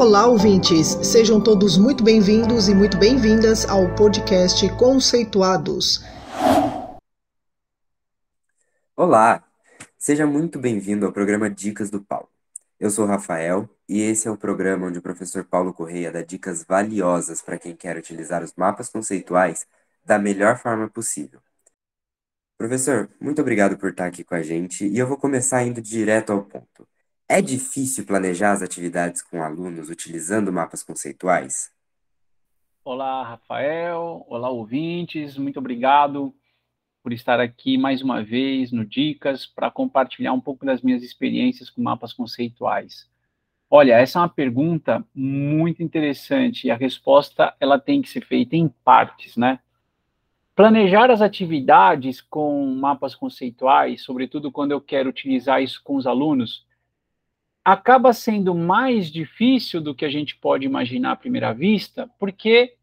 Olá, ouvintes! Sejam todos muito bem-vindos e muito bem-vindas ao podcast Conceituados. Olá! Seja muito bem-vindo ao programa Dicas do Paulo. Eu sou o Rafael e esse é o programa onde o professor Paulo Correia dá dicas valiosas para quem quer utilizar os mapas conceituais da melhor forma possível. Professor, muito obrigado por estar aqui com a gente e eu vou começar indo direto ao ponto. É difícil planejar as atividades com alunos utilizando mapas conceituais? Olá, Rafael. Olá, ouvintes. Muito obrigado por estar aqui mais uma vez no Dicas para compartilhar um pouco das minhas experiências com mapas conceituais. Olha, essa é uma pergunta muito interessante e a resposta ela tem que ser feita em partes, né? Planejar as atividades com mapas conceituais, sobretudo quando eu quero utilizar isso com os alunos, acaba sendo mais difícil do que a gente pode imaginar à primeira vista, porque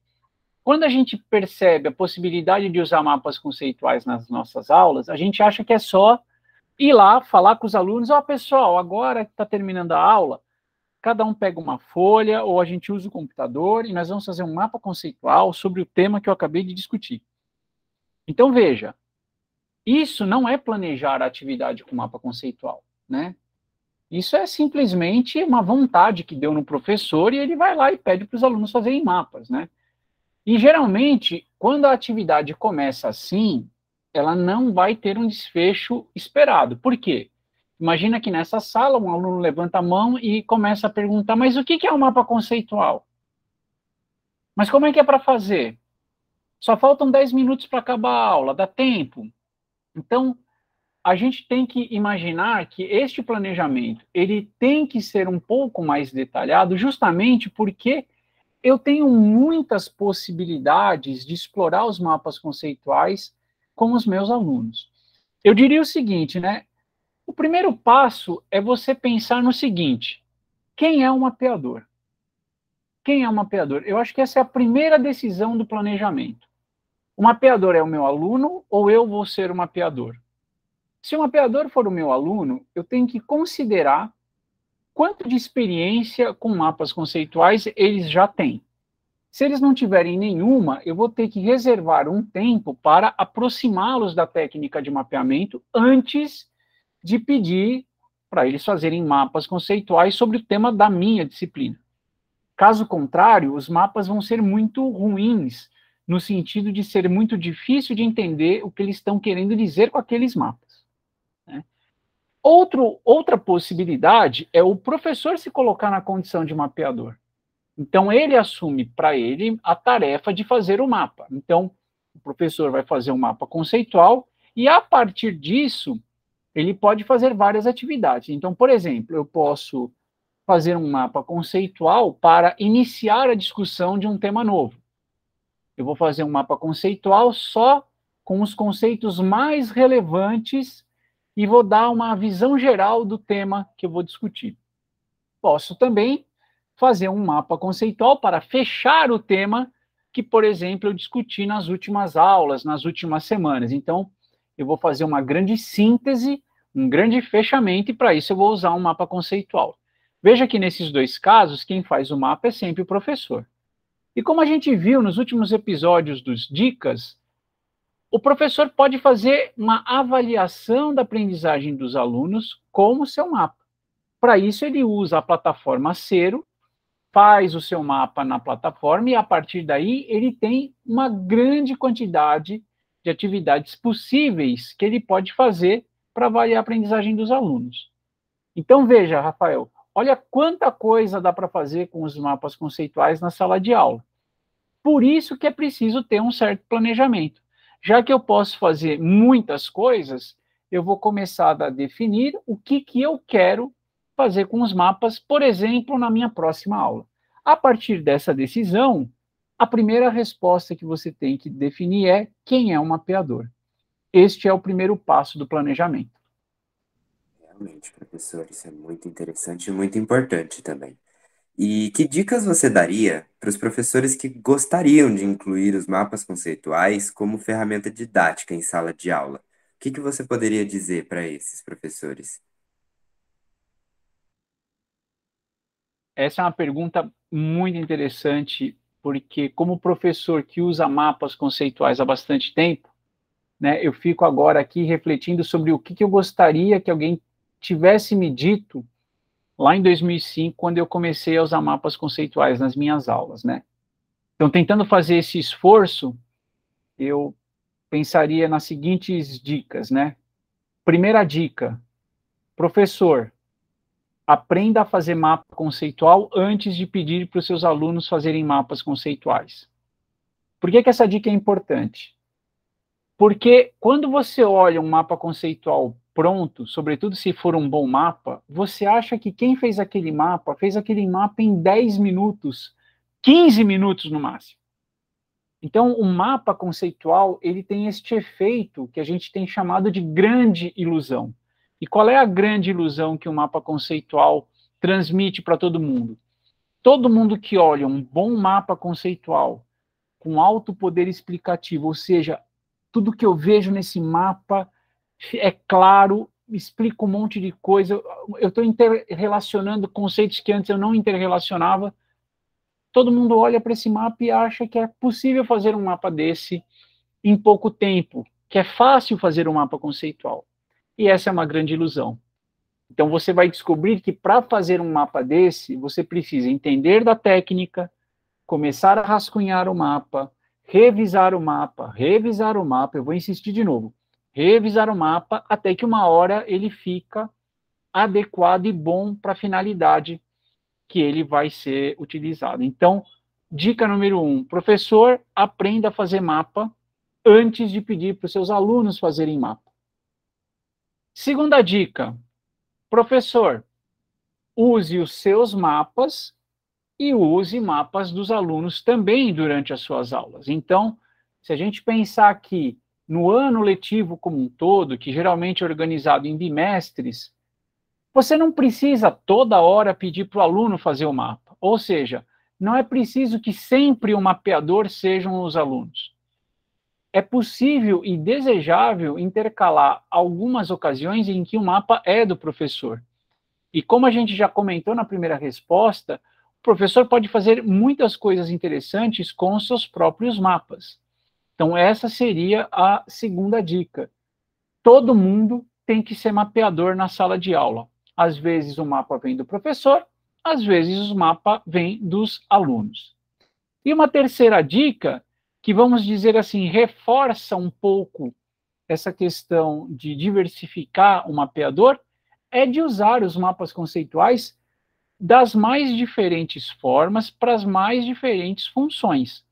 quando a gente percebe a possibilidade de usar mapas conceituais nas nossas aulas, a gente acha que é só ir lá falar com os alunos, ó, oh, pessoal, agora que está terminando a aula, cada um pega uma folha ou a gente usa o computador e nós vamos fazer um mapa conceitual sobre o tema que eu acabei de discutir. Então, veja, isso não é planejar a atividade com mapa conceitual, né? Isso é simplesmente uma vontade que deu no professor e ele vai lá e pede para os alunos fazerem mapas, né? E geralmente, quando a atividade começa assim, ela não vai ter um desfecho esperado. Por quê? Imagina que nessa sala um aluno levanta a mão e começa a perguntar: mas o que é um mapa conceitual? Mas como é que é para fazer? Só faltam 10 minutos para acabar a aula, dá tempo? Então, a gente tem que imaginar que este planejamento ele tem que ser um pouco mais detalhado, justamente porque eu tenho muitas possibilidades de explorar os mapas conceituais com os meus alunos. Eu diria o seguinte, né? O primeiro passo é você pensar no seguinte: quem é um mapeador? Quem é um mapeador? Eu acho que essa é a primeira decisão do planejamento. O mapeador é o meu aluno ou eu vou ser o mapeador? Se o mapeador for o meu aluno, eu tenho que considerar quanto de experiência com mapas conceituais eles já têm. Se eles não tiverem nenhuma, eu vou ter que reservar um tempo para aproximá-los da técnica de mapeamento antes de pedir para eles fazerem mapas conceituais sobre o tema da minha disciplina. Caso contrário, os mapas vão ser muito ruins, no sentido de ser muito difícil de entender o que eles estão querendo dizer com aqueles mapas. Outro, outra possibilidade é o professor se colocar na condição de mapeador. Então, ele assume para ele a tarefa de fazer o mapa. Então, o professor vai fazer um mapa conceitual e, a partir disso, ele pode fazer várias atividades. Então, por exemplo, eu posso fazer um mapa conceitual para iniciar a discussão de um tema novo. Eu vou fazer um mapa conceitual só com os conceitos mais relevantes e vou dar uma visão geral do tema que eu vou discutir. Posso também fazer um mapa conceitual para fechar o tema que, por exemplo, eu discuti nas últimas aulas, nas últimas semanas. Então, eu vou fazer uma grande síntese, um grande fechamento, e para isso eu vou usar um mapa conceitual. Veja que nesses dois casos, quem faz o mapa é sempre o professor. E como a gente viu nos últimos episódios dos Dicas, o professor pode fazer uma avaliação da aprendizagem dos alunos com o seu mapa. Para isso, ele usa a plataforma Cero, faz o seu mapa na plataforma e, a partir daí, ele tem uma grande quantidade de atividades possíveis que ele pode fazer para avaliar a aprendizagem dos alunos. Então, veja, Rafael, olha quanta coisa dá para fazer com os mapas conceituais na sala de aula. Por isso que é preciso ter um certo planejamento. Já que eu posso fazer muitas coisas, eu vou começar a definir o que, que eu quero fazer com os mapas, por exemplo, na minha próxima aula. A partir dessa decisão, a primeira resposta que você tem que definir é quem é um mapeador. Este é o primeiro passo do planejamento. Realmente, professor, isso é muito interessante e muito importante também. E que dicas você daria para os professores que gostariam de incluir os mapas conceituais como ferramenta didática em sala de aula? O que, que você poderia dizer para esses professores? essa é uma pergunta muito interessante, porque como professor que usa mapas conceituais há bastante tempo, né, eu fico agora aqui refletindo sobre o que, que eu gostaria que alguém tivesse me dito lá em 2005, quando eu comecei a usar mapas conceituais nas minhas aulas, né? Então, tentando fazer esse esforço, eu pensaria nas seguintes dicas, né? Primeira dica, professor, aprenda a fazer mapa conceitual antes de pedir para os seus alunos fazerem mapas conceituais. Por que, que essa dica é importante? Porque quando você olha um mapa conceitual pronto, sobretudo se for um bom mapa, você acha que quem fez aquele mapa fez aquele mapa em 10 minutos, 15 minutos no máximo. Então, o mapa conceitual, ele tem este efeito que a gente tem chamado de grande ilusão. E qual é a grande ilusão que o mapa conceitual transmite para todo mundo? Todo mundo que olha um bom mapa conceitual com alto poder explicativo, ou seja, tudo que eu vejo nesse mapa é claro, explica um monte de coisa, eu estou interrelacionando conceitos que antes eu não interrelacionava. Todo mundo olha para esse mapa e acha que é possível fazer um mapa desse em pouco tempo, que é fácil fazer um mapa conceitual. E essa é uma grande ilusão. Então você vai descobrir que para fazer um mapa desse, você precisa entender da técnica, começar a rascunhar o mapa, revisar o mapa, revisar o mapa, eu vou insistir de novo, revisar o mapa até que uma hora ele fica adequado e bom para a finalidade que ele vai ser utilizado. Então, dica número um, professor, aprenda a fazer mapa antes de pedir para os seus alunos fazerem mapa. Segunda dica, professor, use os seus mapas e use mapas dos alunos também durante as suas aulas. Então, se a gente pensar aqui no ano letivo como um todo, que geralmente é organizado em bimestres, você não precisa toda hora pedir para o aluno fazer o mapa. Ou seja, não é preciso que sempre o mapeador sejam os alunos é possível e desejável intercalar algumas ocasiões em que o mapa é do professor. E como a gente já comentou na primeira resposta, o professor pode fazer muitas coisas interessantes com os seus próprios mapas. Então, essa seria a segunda dica. Todo mundo tem que ser mapeador na sala de aula. Às vezes o mapa vem do professor, às vezes o mapa vem dos alunos. E uma terceira dica que, vamos dizer assim, reforça um pouco essa questão de diversificar o mapeador, é de usar os mapas conceituais das mais diferentes formas para as mais diferentes funções.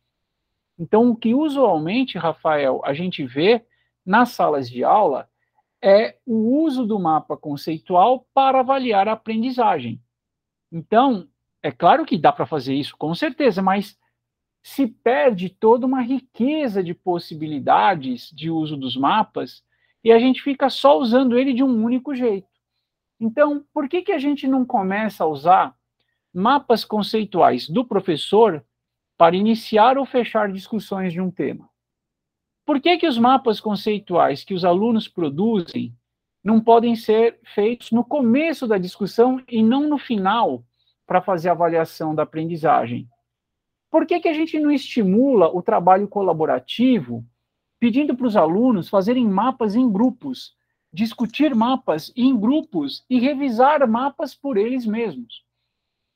Então, o que usualmente, Rafael, a gente vê nas salas de aula é o uso do mapa conceitual para avaliar a aprendizagem. Então, é claro que dá para fazer isso, com certeza, mas se perde toda uma riqueza de possibilidades de uso dos mapas e a gente fica só usando ele de um único jeito. Então, por que, que a gente não começa a usar mapas conceituais do professor para iniciar ou fechar discussões de um tema? Por que, que os mapas conceituais que os alunos produzem não podem ser feitos no começo da discussão e não no final para fazer a avaliação da aprendizagem? Por que, que a gente não estimula o trabalho colaborativo, pedindo para os alunos fazerem mapas em grupos, discutir mapas em grupos e revisar mapas por eles mesmos?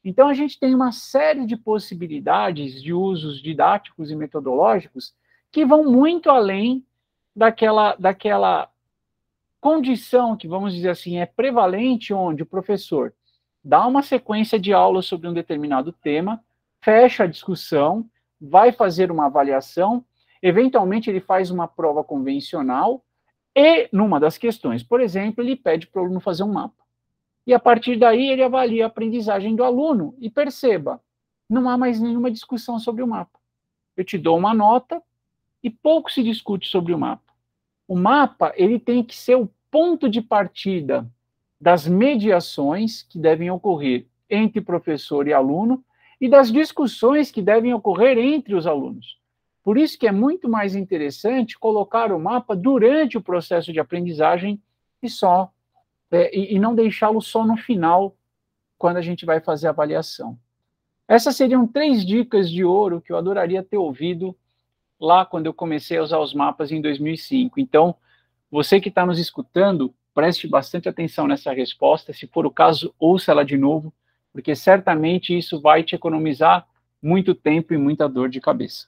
Então, a gente tem uma série de possibilidades de usos didáticos e metodológicos que vão muito além daquela, daquela condição que, vamos dizer assim, é prevalente, onde o professor dá uma sequência de aulas sobre um determinado tema fecha a discussão, vai fazer uma avaliação, eventualmente ele faz uma prova convencional e, numa das questões, por exemplo, ele pede para o aluno fazer um mapa. E a partir daí ele avalia a aprendizagem do aluno e perceba, não há mais nenhuma discussão sobre o mapa. Eu te dou uma nota e pouco se discute sobre o mapa. O mapa, ele tem que ser o ponto de partida das mediações que devem ocorrer entre professor e aluno e das discussões que devem ocorrer entre os alunos. Por isso que é muito mais interessante colocar o mapa durante o processo de aprendizagem e só é, e, e não deixá-lo só no final quando a gente vai fazer a avaliação. Essas seriam três dicas de ouro que eu adoraria ter ouvido lá quando eu comecei a usar os mapas em 2005. Então, você que está nos escutando, preste bastante atenção nessa resposta. Se for o caso, ouça ela de novo, porque certamente isso vai te economizar muito tempo e muita dor de cabeça.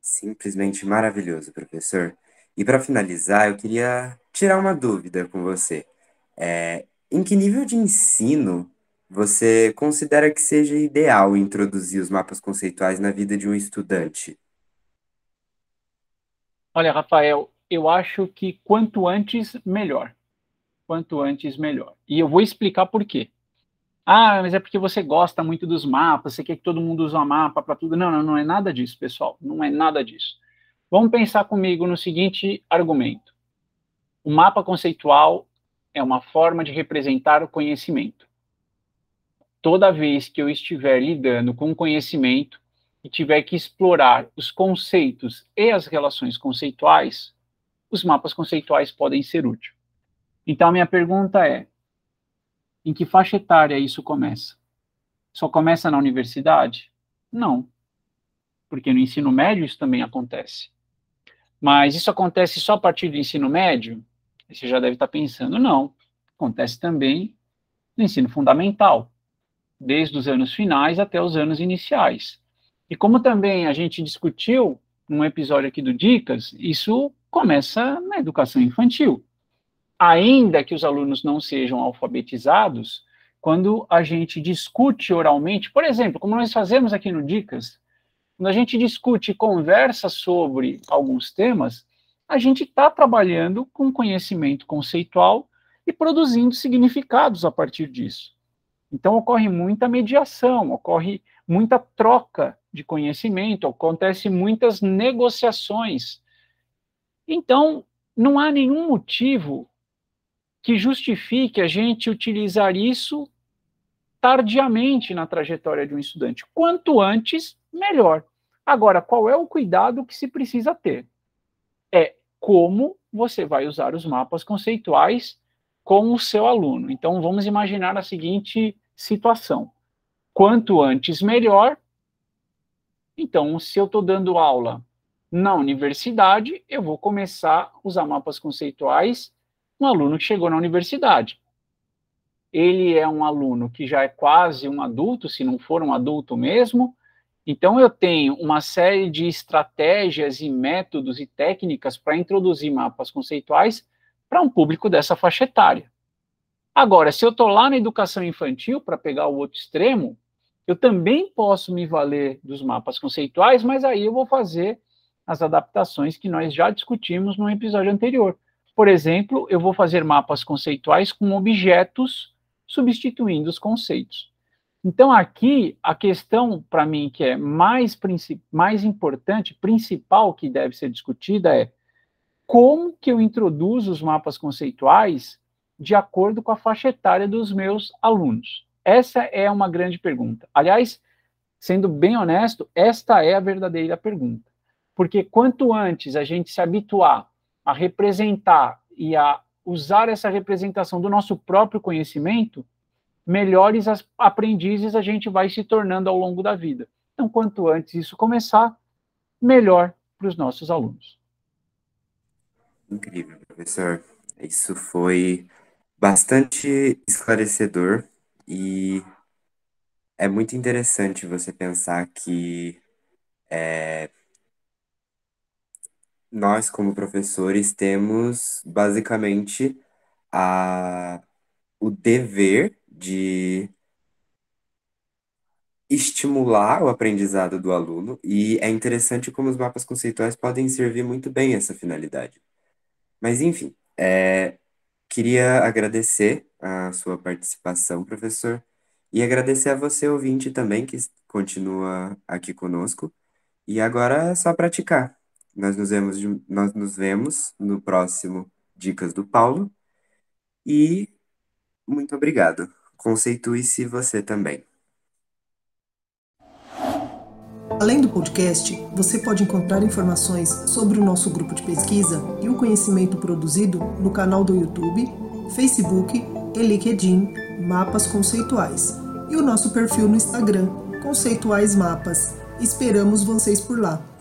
Simplesmente maravilhoso, professor. E para finalizar, eu queria tirar uma dúvida com você. É, em que nível de ensino você considera que seja ideal introduzir os mapas conceituais na vida de um estudante? Olha, Rafael, eu acho que quanto antes, melhor. Quanto antes, melhor. E eu vou explicar por quê. Ah, mas é porque você gosta muito dos mapas, você quer que todo mundo use um mapa para tudo. Não, não, não é nada disso, pessoal. Não é nada disso. Vamos pensar comigo no seguinte argumento. O mapa conceitual é uma forma de representar o conhecimento. Toda vez que eu estiver lidando com conhecimento e tiver que explorar os conceitos e as relações conceituais, os mapas conceituais podem ser úteis. Então, minha pergunta é: em que faixa etária isso começa? Só começa na universidade? Não. Porque no ensino médio isso também acontece. Mas isso acontece só a partir do ensino médio? Você já deve estar pensando, não. Acontece também no ensino fundamental, desde os anos finais até os anos iniciais. E como também a gente discutiu num episódio aqui do Dicas, isso começa na educação infantil. Ainda que os alunos não sejam alfabetizados, quando a gente discute oralmente, por exemplo, como nós fazemos aqui no Dicas, quando a gente discute e conversa sobre alguns temas, a gente está trabalhando com conhecimento conceitual e produzindo significados a partir disso. Então, ocorre muita mediação, ocorre muita troca de conhecimento, acontece muitas negociações então, não há nenhum motivo que justifique a gente utilizar isso tardiamente na trajetória de um estudante. Quanto antes, melhor. Agora, qual é o cuidado que se precisa ter? É como você vai usar os mapas conceituais com o seu aluno. Então, vamos imaginar a seguinte situação: quanto antes, melhor. Então, se eu estou dando aula na universidade, eu vou começar a usar mapas conceituais um aluno que chegou na universidade. Ele é um aluno que já é quase um adulto, se não for um adulto mesmo, então eu tenho uma série de estratégias e métodos e técnicas para introduzir mapas conceituais para um público dessa faixa etária. Agora, se eu estou lá na educação infantil, para pegar o outro extremo, eu também posso me valer dos mapas conceituais, mas aí eu vou fazer as adaptações que nós já discutimos no episódio anterior. Por exemplo, eu vou fazer mapas conceituais com objetos substituindo os conceitos. Então, aqui, a questão, para mim, que é mais, mais importante, principal que deve ser discutida é como que eu introduzo os mapas conceituais de acordo com a faixa etária dos meus alunos? Essa é uma grande pergunta. Aliás, sendo bem honesto, esta é a verdadeira pergunta. Porque quanto antes a gente se habituar a representar e a usar essa representação do nosso próprio conhecimento, melhores aprendizes a gente vai se tornando ao longo da vida. Então, quanto antes isso começar, melhor para os nossos alunos. Incrível, professor. Isso foi bastante esclarecedor e é muito interessante você pensar que é, nós, como professores, temos basicamente a, o dever de estimular o aprendizado do aluno, e é interessante como os mapas conceituais podem servir muito bem essa finalidade. Mas, enfim, é, queria agradecer a sua participação, professor, e agradecer a você, ouvinte, também, que continua aqui conosco. E agora é só praticar. Nós nos vemos, nós nos vemos no próximo Dicas do Paulo. E muito obrigado. Conceitue-se você também. Além do podcast, você pode encontrar informações sobre o nosso grupo de pesquisa e o conhecimento produzido no canal do YouTube, Facebook e LinkedIn Mapas Conceituais, e o nosso perfil no Instagram, Conceituais Mapas. Esperamos vocês por lá.